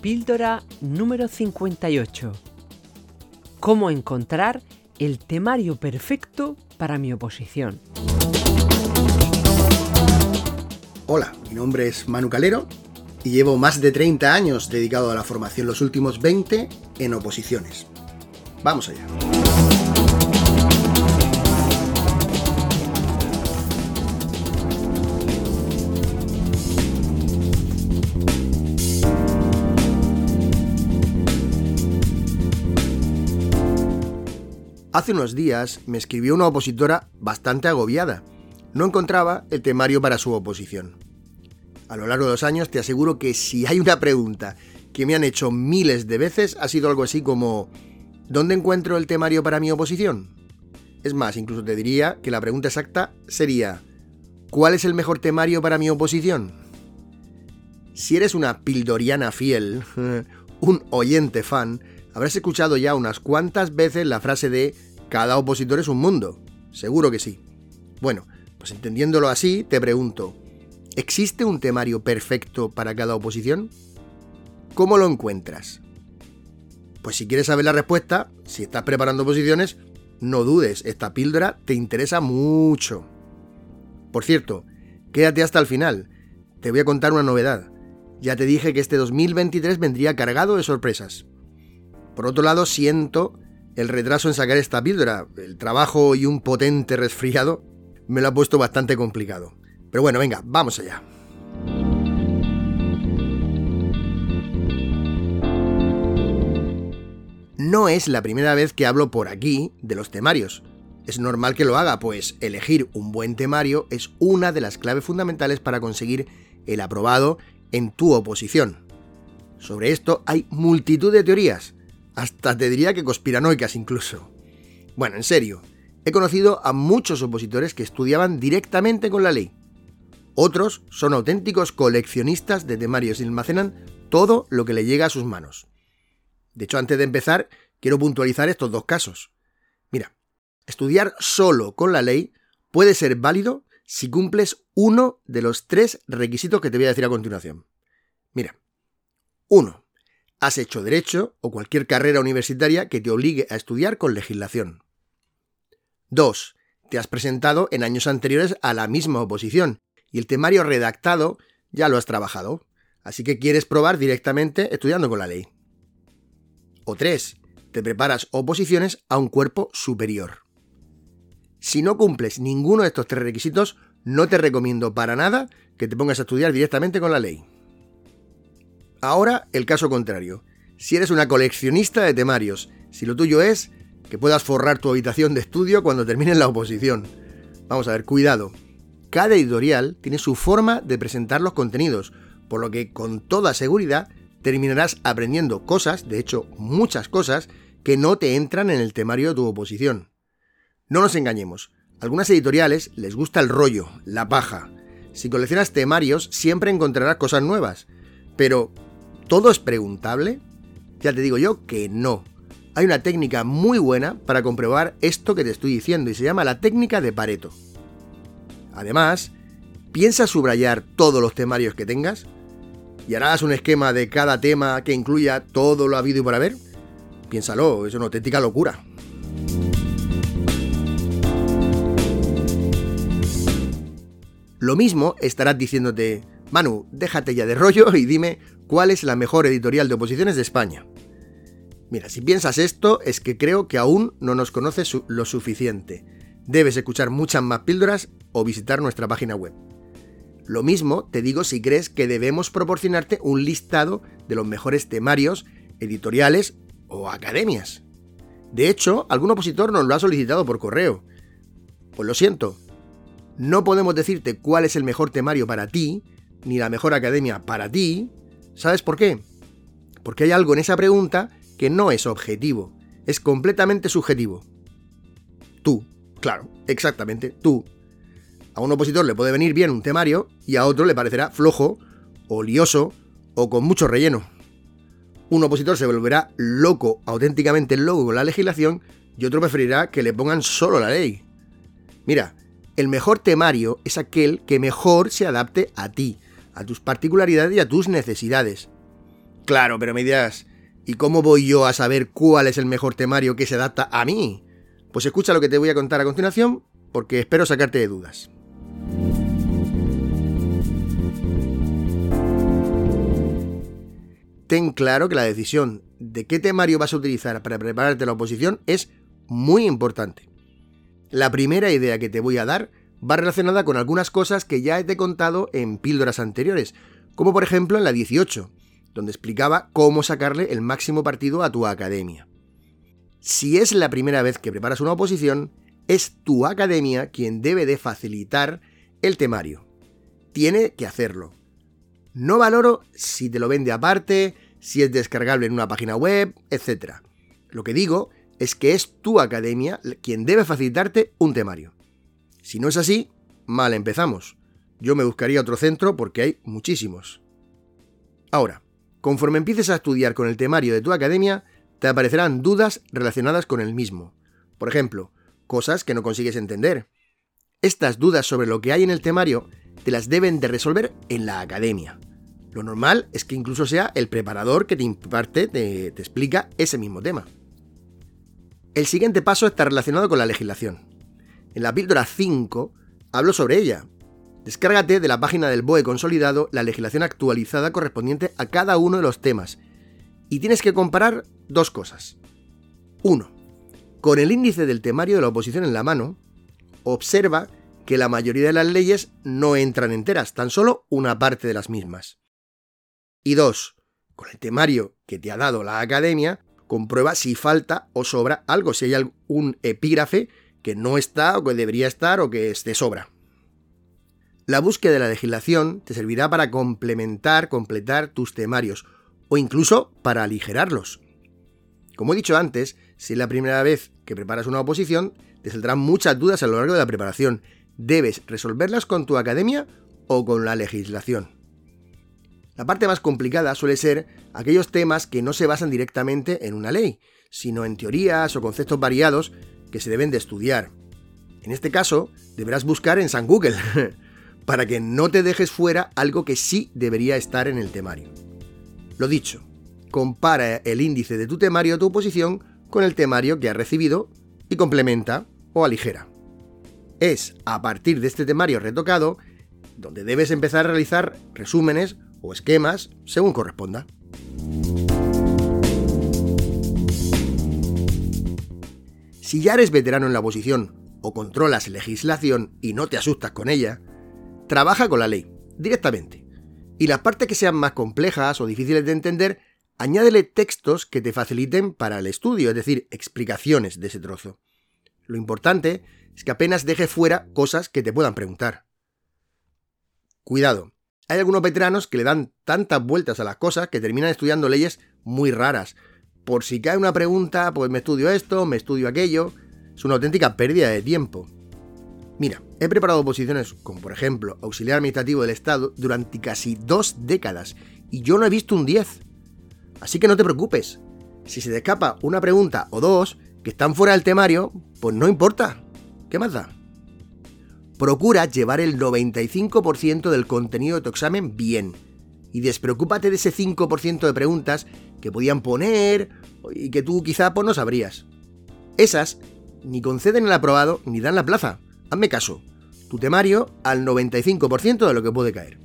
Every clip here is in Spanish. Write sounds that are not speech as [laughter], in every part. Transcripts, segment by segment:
Píldora número 58. ¿Cómo encontrar el temario perfecto para mi oposición? Hola, mi nombre es Manu Calero y llevo más de 30 años dedicado a la formación, los últimos 20 en oposiciones. Vamos allá. Hace unos días me escribió una opositora bastante agobiada. No encontraba el temario para su oposición. A lo largo de los años te aseguro que si hay una pregunta que me han hecho miles de veces ha sido algo así como ¿dónde encuentro el temario para mi oposición? Es más, incluso te diría que la pregunta exacta sería ¿cuál es el mejor temario para mi oposición? Si eres una pildoriana fiel, [laughs] un oyente fan, Habrás escuchado ya unas cuantas veces la frase de cada opositor es un mundo. Seguro que sí. Bueno, pues entendiéndolo así, te pregunto, ¿existe un temario perfecto para cada oposición? ¿Cómo lo encuentras? Pues si quieres saber la respuesta, si estás preparando oposiciones, no dudes, esta píldora te interesa mucho. Por cierto, quédate hasta el final. Te voy a contar una novedad. Ya te dije que este 2023 vendría cargado de sorpresas. Por otro lado, siento el retraso en sacar esta píldora. El trabajo y un potente resfriado me lo ha puesto bastante complicado. Pero bueno, venga, vamos allá. No es la primera vez que hablo por aquí de los temarios. Es normal que lo haga, pues elegir un buen temario es una de las claves fundamentales para conseguir el aprobado en tu oposición. Sobre esto hay multitud de teorías, hasta te diría que conspiranoicas incluso. Bueno, en serio, he conocido a muchos opositores que estudiaban directamente con la ley. Otros son auténticos coleccionistas de temarios y almacenan todo lo que le llega a sus manos. De hecho, antes de empezar, quiero puntualizar estos dos casos. Mira, estudiar solo con la ley puede ser válido si cumples uno de los tres requisitos que te voy a decir a continuación. Mira, uno, has hecho derecho o cualquier carrera universitaria que te obligue a estudiar con legislación. 2. Te has presentado en años anteriores a la misma oposición y el temario redactado ya lo has trabajado, así que quieres probar directamente estudiando con la ley. O 3. Te preparas oposiciones a un cuerpo superior. Si no cumples ninguno de estos tres requisitos, no te recomiendo para nada que te pongas a estudiar directamente con la ley. Ahora el caso contrario. Si eres una coleccionista de temarios, si lo tuyo es que puedas forrar tu habitación de estudio cuando termines la oposición. Vamos a ver, cuidado. Cada editorial tiene su forma de presentar los contenidos, por lo que con toda seguridad terminarás aprendiendo cosas, de hecho muchas cosas, que no te entran en el temario de tu oposición. No nos engañemos, a algunas editoriales les gusta el rollo, la paja. Si coleccionas temarios siempre encontrarás cosas nuevas, pero ¿Todo es preguntable? Ya te digo yo que no. Hay una técnica muy buena para comprobar esto que te estoy diciendo y se llama la técnica de Pareto. Además, piensa subrayar todos los temarios que tengas y harás un esquema de cada tema que incluya todo lo habido y por haber. Piénsalo, es una auténtica locura. Lo mismo estarás diciéndote, Manu, déjate ya de rollo y dime cuál es la mejor editorial de oposiciones de España. Mira, si piensas esto es que creo que aún no nos conoces lo suficiente. Debes escuchar muchas más píldoras o visitar nuestra página web. Lo mismo te digo si crees que debemos proporcionarte un listado de los mejores temarios, editoriales o academias. De hecho, algún opositor nos lo ha solicitado por correo. Pues lo siento, No podemos decirte cuál es el mejor temario para ti, ni la mejor academia para ti. ¿Sabes por qué? Porque hay algo en esa pregunta que no es objetivo, es completamente subjetivo. Tú, claro, exactamente, tú. A un opositor le puede venir bien un temario y a otro le parecerá flojo, o lioso, o con mucho relleno. Un opositor se volverá loco, auténticamente loco con la legislación, y otro preferirá que le pongan solo la ley. Mira, el mejor temario es aquel que mejor se adapte a ti, a tus particularidades y a tus necesidades. Claro, pero me dirás, ¿y cómo voy yo a saber cuál es el mejor temario que se adapta a mí? Pues escucha lo que te voy a contar a continuación, porque espero sacarte de dudas. Ten claro que la decisión de qué temario vas a utilizar para prepararte la oposición es muy importante. La primera idea que te voy a dar va relacionada con algunas cosas que ya he contado en píldoras anteriores, como por ejemplo en la 18, donde explicaba cómo sacarle el máximo partido a tu academia. Si es la primera vez que preparas una oposición, es tu academia quien debe de facilitar el temario. Tiene que hacerlo. No valoro si te lo vende aparte, si es descargable en una página web, etc. Lo que digo es que es tu academia quien debe facilitarte un temario. Si no es así, mal empezamos. Yo me buscaría otro centro porque hay muchísimos. Ahora, conforme empieces a estudiar con el temario de tu academia, te aparecerán dudas relacionadas con el mismo. Por ejemplo, cosas que no consigues entender. Estas dudas sobre lo que hay en el temario te las deben de resolver en la academia. Lo normal es que incluso sea el preparador que te imparte, te, te explica ese mismo tema. El siguiente paso está relacionado con la legislación. En la píldora 5 hablo sobre ella. Descárgate de la página del BOE consolidado la legislación actualizada correspondiente a cada uno de los temas. Y tienes que comparar dos cosas. 1. Con el índice del temario de la oposición en la mano, observa que la mayoría de las leyes no entran enteras, tan solo una parte de las mismas. Y 2. Con el temario que te ha dado la academia, comprueba si falta o sobra algo, si hay algún epígrafe que no está o que debería estar o que esté sobra. La búsqueda de la legislación te servirá para complementar, completar tus temarios o incluso para aligerarlos. Como he dicho antes, si es la primera vez que preparas una oposición, te saldrán muchas dudas a lo largo de la preparación. Debes resolverlas con tu academia o con la legislación. La parte más complicada suele ser aquellos temas que no se basan directamente en una ley, sino en teorías o conceptos variados que se deben de estudiar. En este caso, deberás buscar en San Google, [laughs] para que no te dejes fuera algo que sí debería estar en el temario. Lo dicho, compara el índice de tu temario o tu oposición con el temario que has recibido y complementa o aligera. Es a partir de este temario retocado donde debes empezar a realizar resúmenes o esquemas según corresponda. Si ya eres veterano en la oposición o controlas legislación y no te asustas con ella, trabaja con la ley, directamente. Y las partes que sean más complejas o difíciles de entender, añádele textos que te faciliten para el estudio, es decir, explicaciones de ese trozo. Lo importante es que apenas dejes fuera cosas que te puedan preguntar. Cuidado, hay algunos veteranos que le dan tantas vueltas a las cosas que terminan estudiando leyes muy raras, por si cae una pregunta, pues me estudio esto, me estudio aquello. Es una auténtica pérdida de tiempo. Mira, he preparado oposiciones como por ejemplo auxiliar administrativo del Estado durante casi dos décadas y yo no he visto un 10. Así que no te preocupes. Si se te escapa una pregunta o dos que están fuera del temario, pues no importa. ¿Qué más da? Procura llevar el 95% del contenido de tu examen bien y despreocúpate de ese 5% de preguntas que podían poner y que tú quizá pues, no sabrías. Esas ni conceden el aprobado ni dan la plaza. Hazme caso. Tu temario al 95% de lo que puede caer.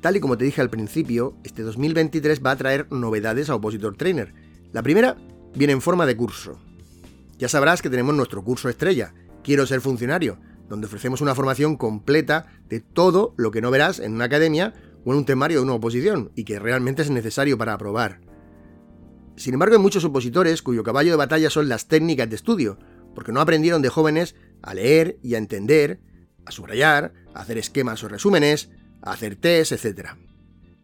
Tal y como te dije al principio, este 2023 va a traer novedades a Opositor Trainer. La primera viene en forma de curso. Ya sabrás que tenemos nuestro curso estrella, Quiero ser funcionario, donde ofrecemos una formación completa de todo lo que no verás en una academia o en un temario de una oposición y que realmente es necesario para aprobar. Sin embargo, hay muchos opositores cuyo caballo de batalla son las técnicas de estudio, porque no aprendieron de jóvenes a leer y a entender, a subrayar, a hacer esquemas o resúmenes, a hacer test, etc.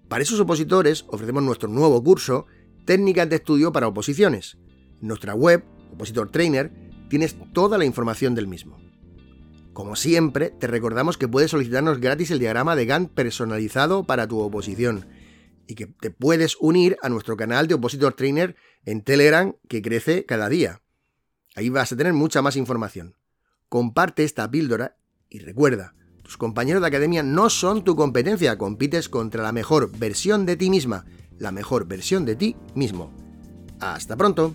Para esos opositores ofrecemos nuestro nuevo curso, Técnicas de Estudio para Oposiciones. En nuestra web, Opositor Trainer, tienes toda la información del mismo. Como siempre, te recordamos que puedes solicitarnos gratis el diagrama de Gantt personalizado para tu oposición y que te puedes unir a nuestro canal de Opositor Trainer en Telegram que crece cada día. Ahí vas a tener mucha más información. Comparte esta píldora y recuerda, tus compañeros de academia no son tu competencia, compites contra la mejor versión de ti misma, la mejor versión de ti mismo. Hasta pronto.